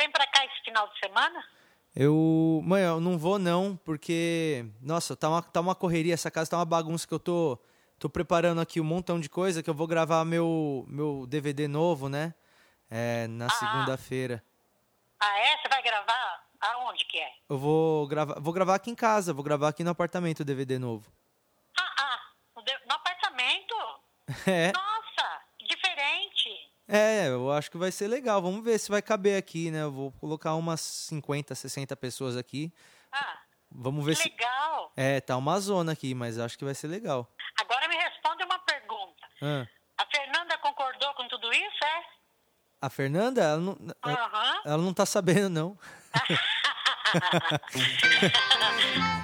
vem pra cá esse final de semana? Eu, mãe, eu não vou não, porque nossa, tá uma, tá uma correria, essa casa tá uma bagunça que eu tô tô preparando aqui um montão de coisa que eu vou gravar meu meu DVD novo, né? É, na Ah. segunda-feira. Ah, é? Você vai gravar? Aonde que é? Eu vou gravar, vou gravar aqui em casa, vou gravar aqui no apartamento o DVD novo. Ah, ah, no apartamento? É. Nossa, diferente. É, eu acho que vai ser legal. Vamos ver se vai caber aqui, né? Eu vou colocar umas 50, 60 pessoas aqui. Ah, Vamos ver que se. legal. É, tá uma zona aqui, mas acho que vai ser legal. Agora me responde uma pergunta. Ah, A Fernanda concordou com tudo isso, é? a Fernanda, ela não, ela, Aham. ela não tá sabendo, não.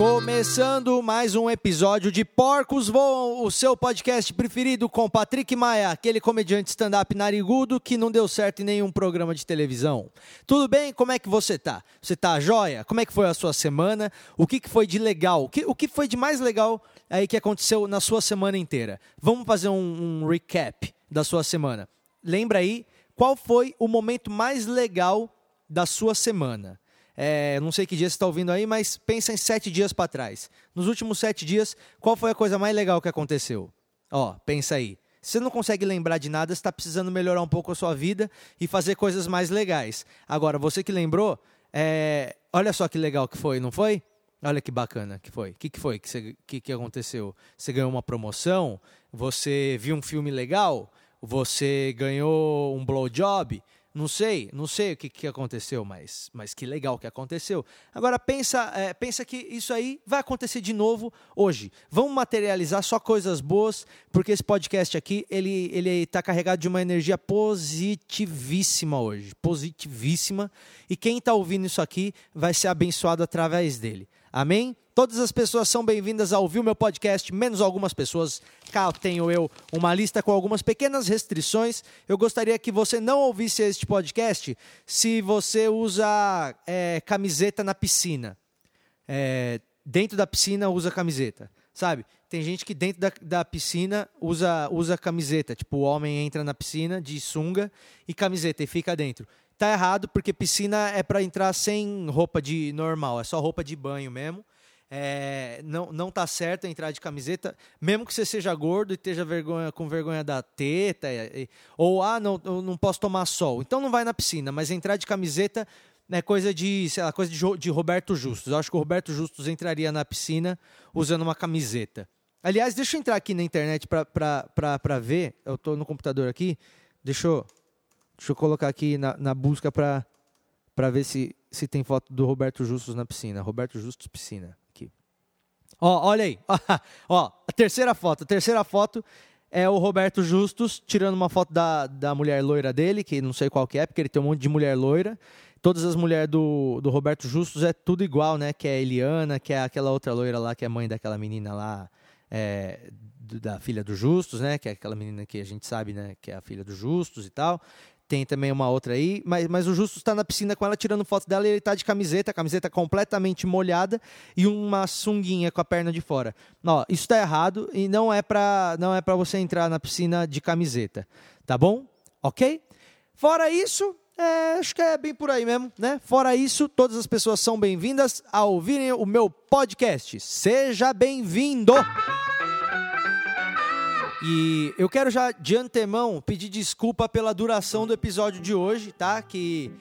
Começando mais um episódio de Porcos Voam, o seu podcast preferido com Patrick Maia, aquele comediante stand-up narigudo que não deu certo em nenhum programa de televisão. Tudo bem? Como é que você tá? Você tá joia? Como é que foi a sua semana? O que, que foi de legal? O que, o que foi de mais legal aí que aconteceu na sua semana inteira? Vamos fazer um, um recap da sua semana. Lembra aí qual foi o momento mais legal da sua semana? É, não sei que dia você está ouvindo aí, mas pensa em sete dias para trás. Nos últimos sete dias, qual foi a coisa mais legal que aconteceu? Ó, pensa aí. Se você não consegue lembrar de nada, está precisando melhorar um pouco a sua vida e fazer coisas mais legais. Agora, você que lembrou, é, olha só que legal que foi, não foi? Olha que bacana que foi. O que, que foi que, você- que, que aconteceu? Você ganhou uma promoção? Você viu um filme legal? Você ganhou um blowjob? Não sei, não sei o que, que aconteceu, mas, mas que legal que aconteceu. Agora pensa, é, pensa que isso aí vai acontecer de novo hoje. Vamos materializar só coisas boas, porque esse podcast aqui ele ele está carregado de uma energia positivíssima hoje, positivíssima. E quem está ouvindo isso aqui vai ser abençoado através dele. Amém? Todas as pessoas são bem-vindas a ouvir o meu podcast, menos algumas pessoas. Cá tenho eu uma lista com algumas pequenas restrições. Eu gostaria que você não ouvisse este podcast se você usa é, camiseta na piscina. É, dentro da piscina usa camiseta, sabe? Tem gente que dentro da, da piscina usa, usa camiseta. Tipo, o homem entra na piscina de sunga e camiseta e fica dentro. Tá errado, porque piscina é para entrar sem roupa de normal, é só roupa de banho mesmo. É, não, não tá certo entrar de camiseta, mesmo que você seja gordo e esteja vergonha, com vergonha da teta, e- ou ah, não, não posso tomar sol. Então não vai na piscina, mas entrar de camiseta é coisa de, sei lá, coisa de, de Roberto Justus. Eu acho que o Roberto Justus entraria na piscina usando uma camiseta. Aliás, deixa eu entrar aqui na internet para ver. Eu tô no computador aqui. Deixa eu, deixa eu colocar aqui na, na busca para ver se, se tem foto do Roberto Justus na piscina. Roberto Justus piscina. Ó, olha aí. Ó, a terceira foto. A terceira foto é o Roberto Justus tirando uma foto da, da mulher loira dele, que não sei qual que é, porque ele tem um monte de mulher loira. Todas as mulheres do, do Roberto Justus é tudo igual, né? Que é a Eliana, que é aquela outra loira lá, que é mãe daquela menina lá, é, da filha do Justus, né? Que é aquela menina que a gente sabe, né? Que é a filha do Justus e tal. Tem também uma outra aí, mas, mas o Justus está na piscina com ela tirando foto dela e ele tá de camiseta, camiseta completamente molhada e uma sunguinha com a perna de fora. Ó, isso tá errado e não é pra, não é pra você entrar na piscina de camiseta, tá bom? Ok? Fora isso, é, acho que é bem por aí mesmo, né? Fora isso, todas as pessoas são bem-vindas a ouvirem o meu podcast. Seja bem-vindo! E eu quero já de antemão pedir desculpa pela duração do episódio de hoje, tá? Que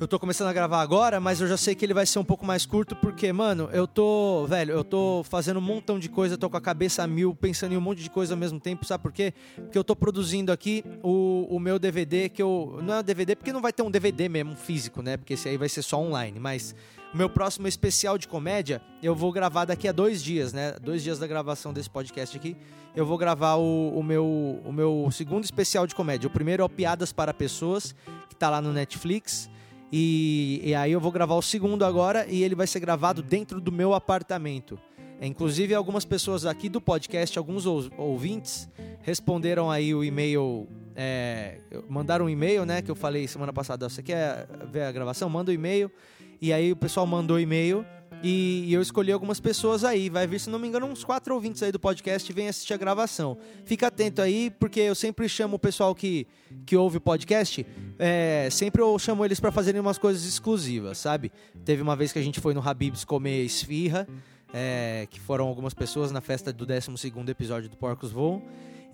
eu tô começando a gravar agora, mas eu já sei que ele vai ser um pouco mais curto, porque, mano, eu tô, velho, eu tô fazendo um montão de coisa, tô com a cabeça a mil, pensando em um monte de coisa ao mesmo tempo, sabe por quê? Porque eu tô produzindo aqui o, o meu DVD, que eu. Não é DVD, porque não vai ter um DVD mesmo físico, né? Porque esse aí vai ser só online, mas. O meu próximo especial de comédia eu vou gravar daqui a dois dias, né? Dois dias da gravação desse podcast aqui. Eu vou gravar o, o meu, o meu segundo especial de comédia. O primeiro é o Piadas para Pessoas, que tá lá no Netflix. E, e aí eu vou gravar o segundo agora e ele vai ser gravado dentro do meu apartamento. É, inclusive, algumas pessoas aqui do podcast, alguns ou- ouvintes, responderam aí o e-mail. é, mandaram um e-mail, né? Que eu falei semana passada. Você quer ver a gravação? Manda o e-mail. E aí o pessoal mandou e-mail E, eu escolhi algumas pessoas aí. Vai vir, se não me engano, uns quatro ouvintes aí do podcast vêm assistir a gravação. Fica atento aí, porque eu sempre chamo o pessoal que, que ouve o podcast, é, sempre eu chamo eles para fazerem umas coisas exclusivas, sabe? Teve uma vez que a gente foi no Habib's comer esfirra, é, que foram algumas pessoas na festa do 12 episódio do Porcos Voam.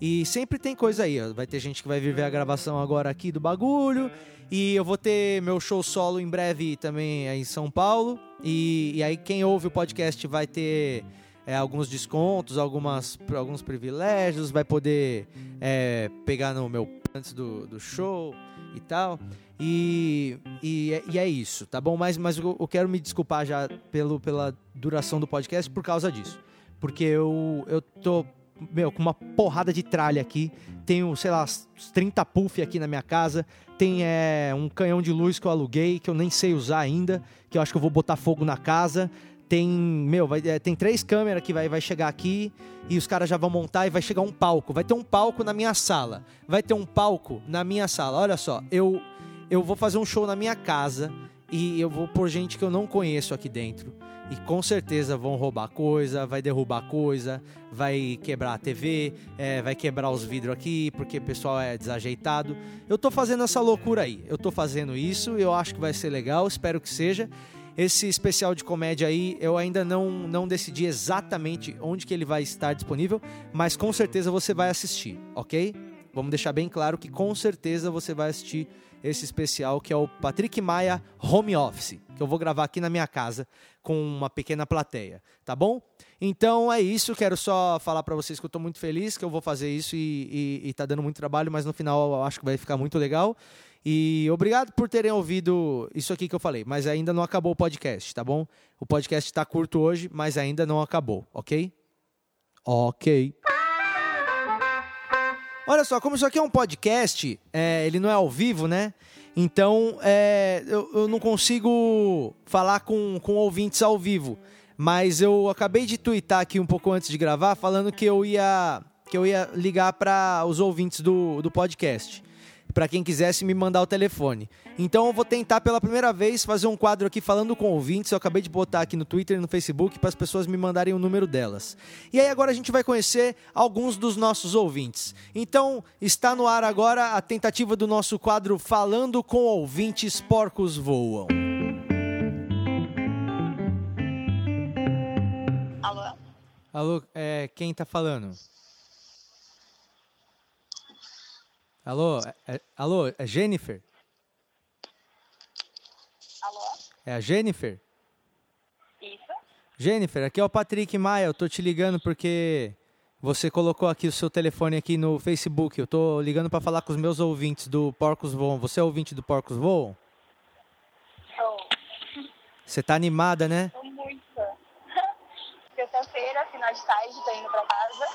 E sempre tem coisa aí, ó. vai ter gente que vai vir ver a gravação agora aqui do bagulho. E eu vou ter meu show solo em breve também aí em São Paulo. E, e aí quem ouve o podcast vai ter é, alguns descontos, algumas, alguns privilégios, vai poder é, pegar no meu antes do, do show e tal. E, e, é, e, é isso, tá bom? Mas, mas eu, eu quero me desculpar já pelo, pela duração do podcast por causa disso. Porque eu, eu tô meu, com uma porrada de tralha aqui. Tenho, sei lá, 30 puff aqui na minha casa. Tem é, um canhão de luz que eu aluguei, que eu nem sei usar ainda, que eu acho que eu vou botar fogo na casa. Tem, meu, vai, é, tem três câmeras que vai, vai chegar aqui e os caras já vão montar e vai chegar um palco. Vai ter um palco na minha sala. Vai ter um palco na minha sala. Olha só, eu, eu vou fazer um show na minha casa e eu vou pôr gente que eu não conheço aqui dentro e com certeza vão roubar coisa, vai derrubar coisa, vai quebrar a TV, é, vai quebrar os vidros aqui porque o pessoal é desajeitado. Eu tô fazendo essa loucura aí, eu tô fazendo isso, eu acho que vai ser legal, espero que seja. Esse especial de comédia aí, eu ainda não, não decidi exatamente onde que ele vai estar disponível, mas com certeza você vai assistir, ok? Vamos deixar bem claro que com certeza você vai assistir esse especial que é o Patrick Maia Home Office, que eu vou gravar aqui na minha casa com uma pequena plateia, tá bom? Então é isso, quero só falar para vocês que eu estou muito feliz que eu vou fazer isso e, e, e tá dando muito trabalho, mas no final eu acho que vai ficar muito legal. E obrigado por terem ouvido isso aqui que eu falei, mas ainda não acabou o podcast, tá bom? O podcast está curto hoje, mas ainda não acabou, ok? Ok. Olha só, como isso aqui é um podcast, é, ele não é ao vivo, né? Então é, eu, eu, não consigo falar com, com ouvintes ao vivo. Mas eu acabei de twittar aqui um pouco antes de gravar, falando que eu ia, que eu ia ligar para os ouvintes do, do podcast para quem quisesse me mandar o telefone. Então eu vou tentar pela primeira vez fazer um quadro aqui falando com ouvintes. Eu acabei de botar aqui no Twitter e no Facebook para as pessoas me mandarem o número delas. E aí agora a gente vai conhecer alguns dos nossos ouvintes. Então está no ar agora a tentativa do nosso quadro Falando com Ouvintes Porcos Voam. Alô? Alô, é, quem está falando? Alô, é, alô, é Jennifer? Alô? É a Jennifer? Isso? Jennifer, aqui é o Patrick Maia, eu tô te ligando porque você colocou aqui o seu telefone aqui no Facebook. Eu tô ligando para falar com os meus ouvintes do Porcos Voam. Você é ouvinte do Porcos Voam? Sou. Você tá animada, né? Tô muito. Sexta-feira, final de tarde, tô indo pra casa.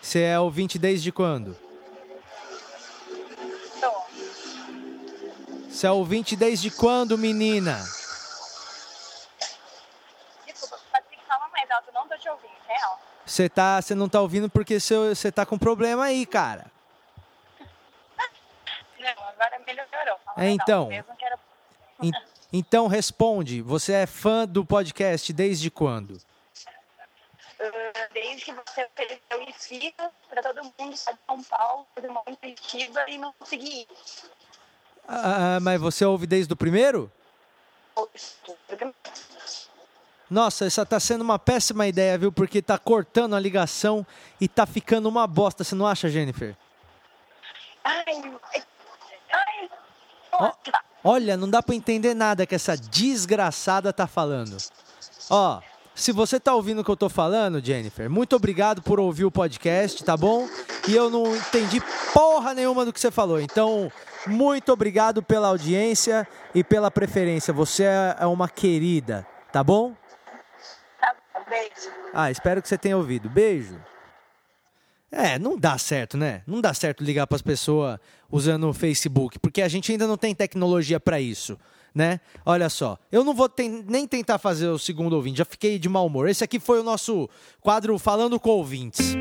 Você é ouvinte desde quando? Você é ouvinte desde quando, menina? Desculpa, fala mais alto, não tô te ouvindo, real. Você tá, você não tá ouvindo porque você tá com problema aí, cara. Não, agora melhorou. É, então. era... En- Então responde, você é fã do podcast desde quando? Uh, Desde que você ofereceu esfirra pra todo mundo sair de São Paulo, fazer uma iniciativa e não conseguir ir. Ah, mas você ouve desde o primeiro? Nossa, essa tá sendo uma péssima ideia, viu? Porque tá cortando a ligação e tá ficando uma bosta, você não acha, Jennifer? Ai, ai, olha, não dá pra entender nada que essa desgraçada tá falando. Ó, se você tá ouvindo o que eu tô falando, Jennifer, muito obrigado por ouvir o podcast, tá bom? E eu não entendi porra nenhuma do que você falou. Então, muito obrigado pela audiência e pela preferência. Você é é uma querida, tá bom? Tá bom, beijo. Ah, espero que você tenha ouvido. Beijo. É, não dá certo, né? Não dá certo ligar para as pessoas usando o Facebook, porque a gente ainda não tem tecnologia para isso, né? Olha só, eu não vou ten- nem tentar fazer o segundo ouvinte, já fiquei de mau humor. Esse aqui foi o nosso quadro Falando com Ouvintes.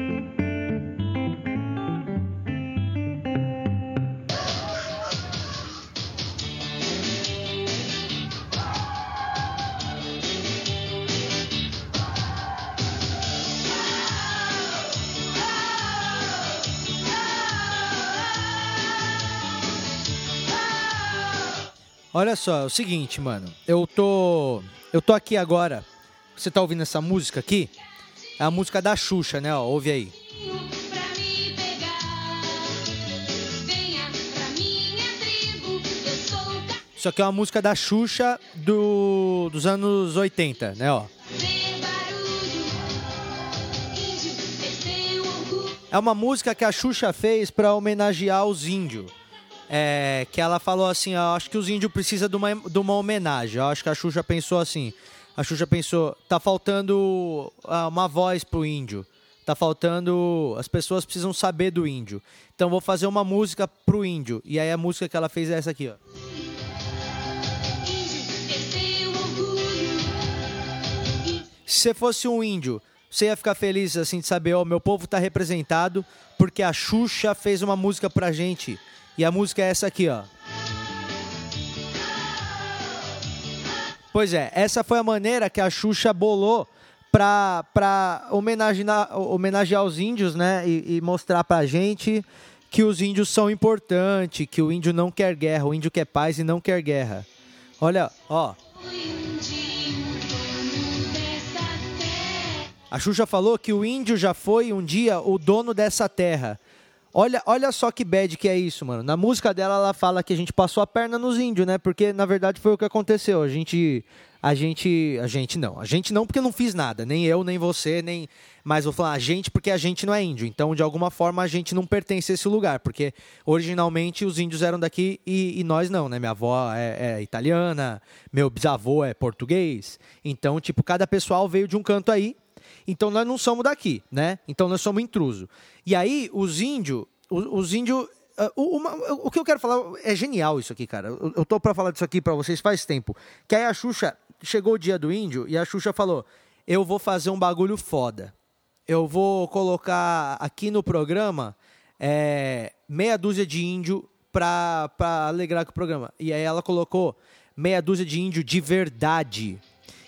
Olha só, é o seguinte, mano. Eu tô. Eu tô aqui agora. Você tá ouvindo essa música aqui? É a música da Xuxa, né? Ó, ouve aí. Isso aqui é uma música da Xuxa do, dos anos 80, né? Ó. É uma música que a Xuxa fez para homenagear os índios. É, que ela falou assim, ó, acho que os índios precisam de uma, de uma homenagem. Acho que a Xuxa pensou assim. A Xuxa pensou, tá faltando uh, uma voz pro índio. Tá faltando. As pessoas precisam saber do índio. Então vou fazer uma música pro índio. E aí a música que ela fez é essa aqui, ó. Se você fosse um índio, você ia ficar feliz assim de saber, ó, oh, meu povo tá representado, porque a Xuxa fez uma música pra gente. E a música é essa aqui, ó. Pois é, essa foi a maneira que a Xuxa bolou pra, pra homenagear, homenagear os índios, né? E, e mostrar pra gente que os índios são importantes, que o índio não quer guerra, o índio quer paz e não quer guerra. Olha, ó. A Xuxa falou que o índio já foi um dia o dono dessa terra. Olha, olha só que bad que é isso, mano. Na música dela, ela fala que a gente passou a perna nos índios, né? Porque, na verdade, foi o que aconteceu. A gente. A gente. A gente não. A gente não, porque não fiz nada. Nem eu, nem você, nem. Mas vou falar a gente porque a gente não é índio. Então, de alguma forma, a gente não pertence a esse lugar. Porque originalmente os índios eram daqui e, e nós não, né? Minha avó é, é italiana, meu bisavô é português. Então, tipo, cada pessoal veio de um canto aí então nós não somos daqui, né? Então nós somos intruso. E aí os índios, os, os índios Uh, uma, o que eu quero falar é genial isso aqui, cara. Eu, eu tô para falar disso aqui para vocês faz tempo. Que aí a Xuxa chegou o dia do índio e a Xuxa falou: "Eu vou fazer um bagulho foda. Eu vou colocar aqui no programa é, meia dúzia de índio pra, pra alegrar com o programa". E aí ela colocou meia dúzia de índio de verdade.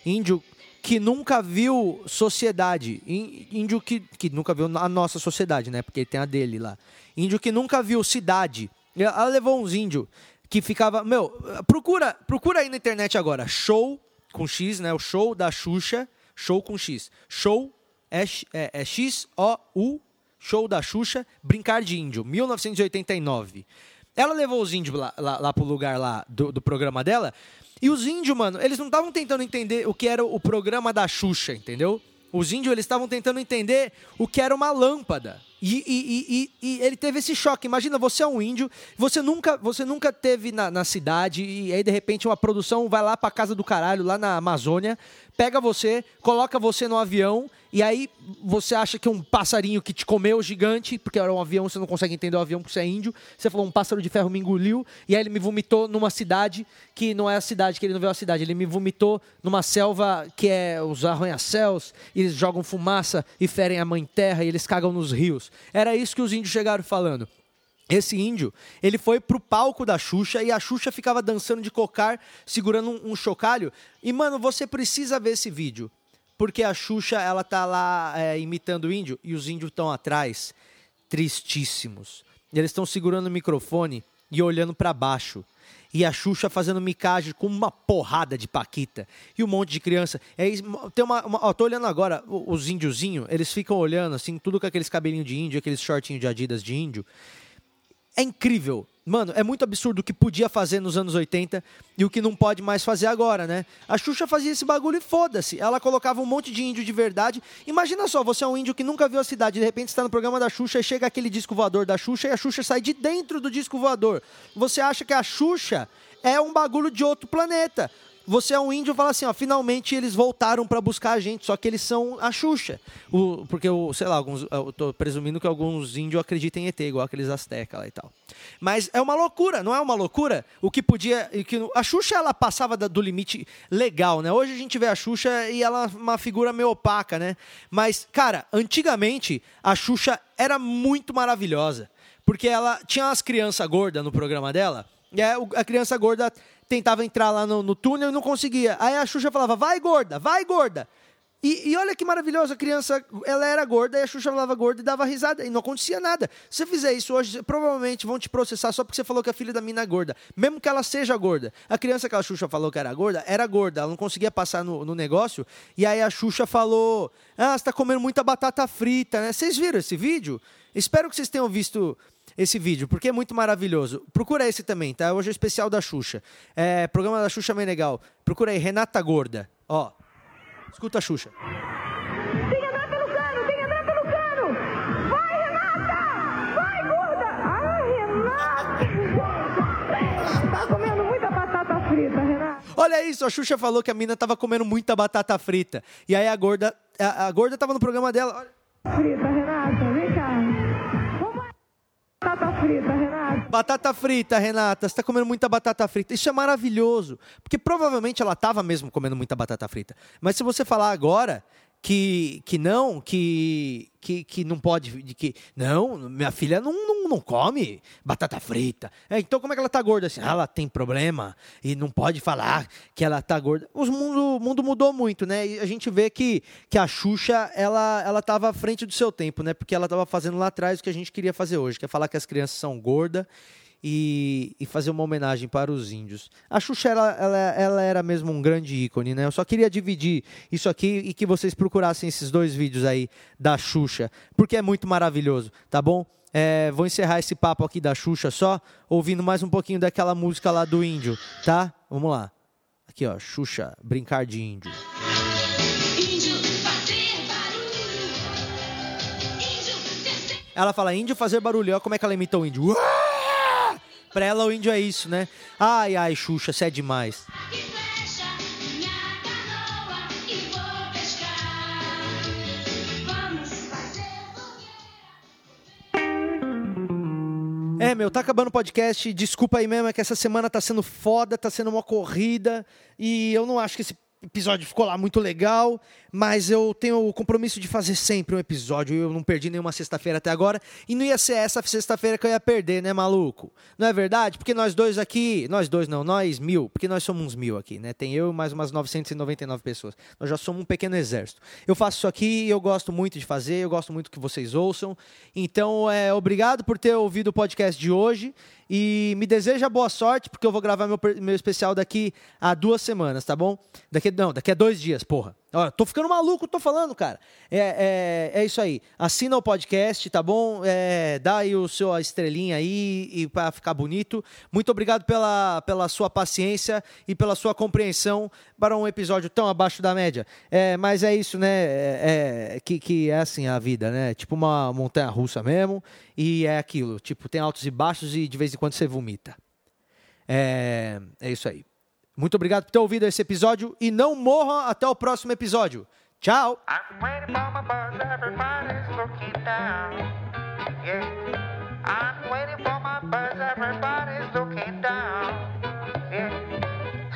Índio que nunca viu sociedade, índio que, que nunca viu a nossa sociedade, né? Porque tem a dele lá. Índio que nunca viu cidade. Ela levou uns índios que ficava, meu, procura, procura aí na internet agora, show com X, né? O show da Xuxa, show com X. Show é, é, é X O U, show da Xuxa, brincar de índio, 1989. Ela levou os índios lá, lá, lá pro lugar lá do, do programa dela e os índios, mano, eles não estavam tentando entender o que era o programa da Xuxa, entendeu? Os índios, eles estavam tentando entender o que era uma lâmpada. E, e, e, e, ele teve esse choque. Imagina, você é um índio, você nunca, você nunca teve na, na cidade, e aí de repente uma produção vai lá pra casa do caralho, lá na Amazônia, pega você, coloca você no avião e aí você acha que um passarinho que te comeu gigante, porque era um avião, você não consegue entender o avião porque você é índio. Você falou, um pássaro de ferro me engoliu, e aí ele me vomitou numa cidade que não é a cidade, que ele não viu a cidade. Ele me vomitou numa selva que é os arranha-céus, e eles jogam fumaça e ferem a mãe terra, e eles cagam nos rios. Era isso que os índios chegaram falando. Esse índio, ele foi pro palco da Xuxa e a Xuxa ficava dançando de cocar, segurando um, um chocalho. E, mano, você precisa ver esse vídeo porque a Xuxa ela tá lá é, imitando o índio e os índios estão atrás, tristíssimos. Eles estão segurando o microfone e olhando para baixo. E a Xuxa fazendo micagem com uma porrada de paquita. E um monte de criança. É, tem uma, uma ó, tô olhando agora, os índiozinhos, eles ficam olhando assim, tudo com aqueles cabelinhos de índio, aqueles shortinhos de Adidas de índio. É incrível Mano, é muito absurdo o que podia fazer nos anos 80 e o que não pode mais fazer agora, né? A Xuxa fazia esse bagulho e foda-se. Ela colocava um monte de índio de verdade. Imagina só, você é um índio que nunca viu a cidade, de repente está no programa da Xuxa e chega aquele disco voador da Xuxa e a Xuxa sai de dentro do disco voador. Você acha que a Xuxa é um bagulho de outro planeta você é um índio fala assim, ó, finalmente eles voltaram para buscar a gente, só que eles são a Xuxa. O, porque, eu, sei lá, alguns, eu tô presumindo que alguns índios acreditam em ET, igual aqueles astecas lá e tal. Mas é uma loucura, não é uma loucura? O que podia... Que, a Xuxa, ela passava do limite legal, né? Hoje a gente vê a Xuxa e ela é uma figura meio opaca, né? Mas, cara, antigamente a Xuxa era muito maravilhosa. Porque ela tinha umas crianças gordas no programa dela, e a criança gorda tentava entrar lá no, no túnel e não conseguia. Aí a Xuxa falava, vai gorda, vai gorda. E, e, olha que maravilhoso, a criança, ela era gorda e a Xuxa falava gorda e dava risada e não acontecia nada. Se você fizer isso hoje, provavelmente vão te processar só porque você falou que a filha da mina é gorda. Mesmo que ela seja gorda. A criança que a Xuxa falou que era gorda, era gorda. Ela não conseguia passar no, no negócio. E aí a Xuxa falou, ah, você tá comendo muita batata frita, né? Vocês viram esse vídeo? Espero que vocês tenham visto esse vídeo, porque é muito maravilhoso. Procura esse também, tá? Hoje é especial da Xuxa. É, programa da Xuxa bem legal. Procura aí, Renata Gorda. Ó, Escuta a Xuxa. Tem que pelo cano, tem que pelo cano. Vai, Renata! Vai, gorda! Ah, Renata! Tá comendo muita batata frita, Renata. Olha isso, a Xuxa falou que a mina tava comendo muita batata frita. E aí a gorda, a, a gorda tava no programa dela. Olha. Frita, Renata, vem cá. Batata frita, Renata. Batata frita, Renata. Você tá comendo muita batata frita. Isso é maravilhoso. Porque provavelmente ela tava mesmo comendo muita batata frita. Mas se você falar agora que, que não, que, que, que não pode, de que não, minha filha não, não, não come batata frita. É, então como é que ela tá gorda assim? Ah, ela tem problema e não pode falar que ela tá gorda. O mundo, mundo mudou muito, né? E a gente vê que, que a Xuxa, ela, ela tava à frente do seu tempo, né? Porque ela tava fazendo lá atrás o que a gente queria fazer hoje, que é falar que as crianças são gordas e, e, fazer uma homenagem para os índios. A Xuxa, ela, ela, ela, era mesmo um grande ícone, né? Eu só queria dividir isso aqui e que vocês procurassem esses dois vídeos aí da Xuxa, porque é muito maravilhoso, tá bom? É, vou encerrar esse papo aqui da Xuxa só, ouvindo mais um pouquinho daquela música lá do índio, tá? Vamos lá. Aqui, ó, Xuxa, Brincar de Índio. Ela fala índio fazer barulho, olha como é que ela imita o índio. Uau! Pra ela o índio é isso, né? Ai, ai, Xuxa, você é demais. É, meu, tá acabando o podcast. Desculpa aí mesmo, é que essa semana tá sendo foda, tá sendo uma corrida. E eu não acho que esse episódio ficou lá muito legal, mas eu tenho o compromisso de fazer sempre um episódio. Eu não perdi nenhuma sexta-feira até agora. E não ia ser essa sexta-feira que eu ia perder, né, maluco? Não é verdade? Porque nós dois aqui. Nós dois não, nós mil. Porque nós somos uns mil aqui, né? Tem eu e mais umas 999 pessoas. Nós já somos um pequeno exército. Eu faço isso aqui e eu gosto muito de fazer. Eu gosto muito que vocês ouçam. Então, é, obrigado por ter ouvido o podcast de hoje. E me deseja boa sorte, porque eu vou gravar meu, meu especial daqui a duas semanas, tá bom? Daqui, não, daqui a dois dias, porra. Tô ficando maluco, tô falando, cara. É, é, é isso aí. Assina o podcast, tá bom? É, dá aí o seu estrelinha aí e para ficar bonito. Muito obrigado pela, pela sua paciência e pela sua compreensão para um episódio tão abaixo da média. É, mas é isso, né? É, é, que, que é assim a vida, né? Tipo uma montanha russa mesmo. E é aquilo. Tipo, tem altos e baixos e de vez em quando você vomita. É, é isso aí. Muito obrigado por ter ouvido esse episódio e não morra até o próximo episódio. Tchau!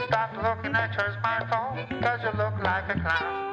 Stop looking at your smartphone, cause you look like a clown.